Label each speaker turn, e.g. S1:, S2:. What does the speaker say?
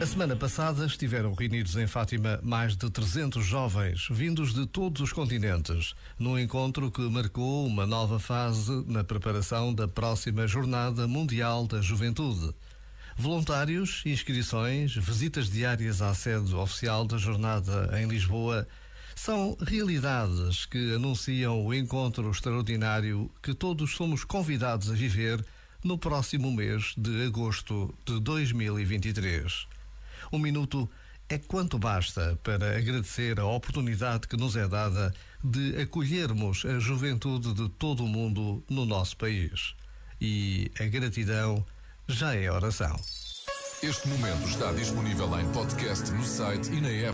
S1: A semana passada estiveram reunidos em Fátima mais de 300 jovens, vindos de todos os continentes, num encontro que marcou uma nova fase na preparação da próxima Jornada Mundial da Juventude. Voluntários, inscrições, visitas diárias à sede oficial da jornada em Lisboa são realidades que anunciam o encontro extraordinário que todos somos convidados a viver no próximo mês de agosto de 2023. Um minuto é quanto basta para agradecer a oportunidade que nos é dada de acolhermos a juventude de todo o mundo no nosso país. E a gratidão já é oração.
S2: Este momento está disponível em podcast no site e na app.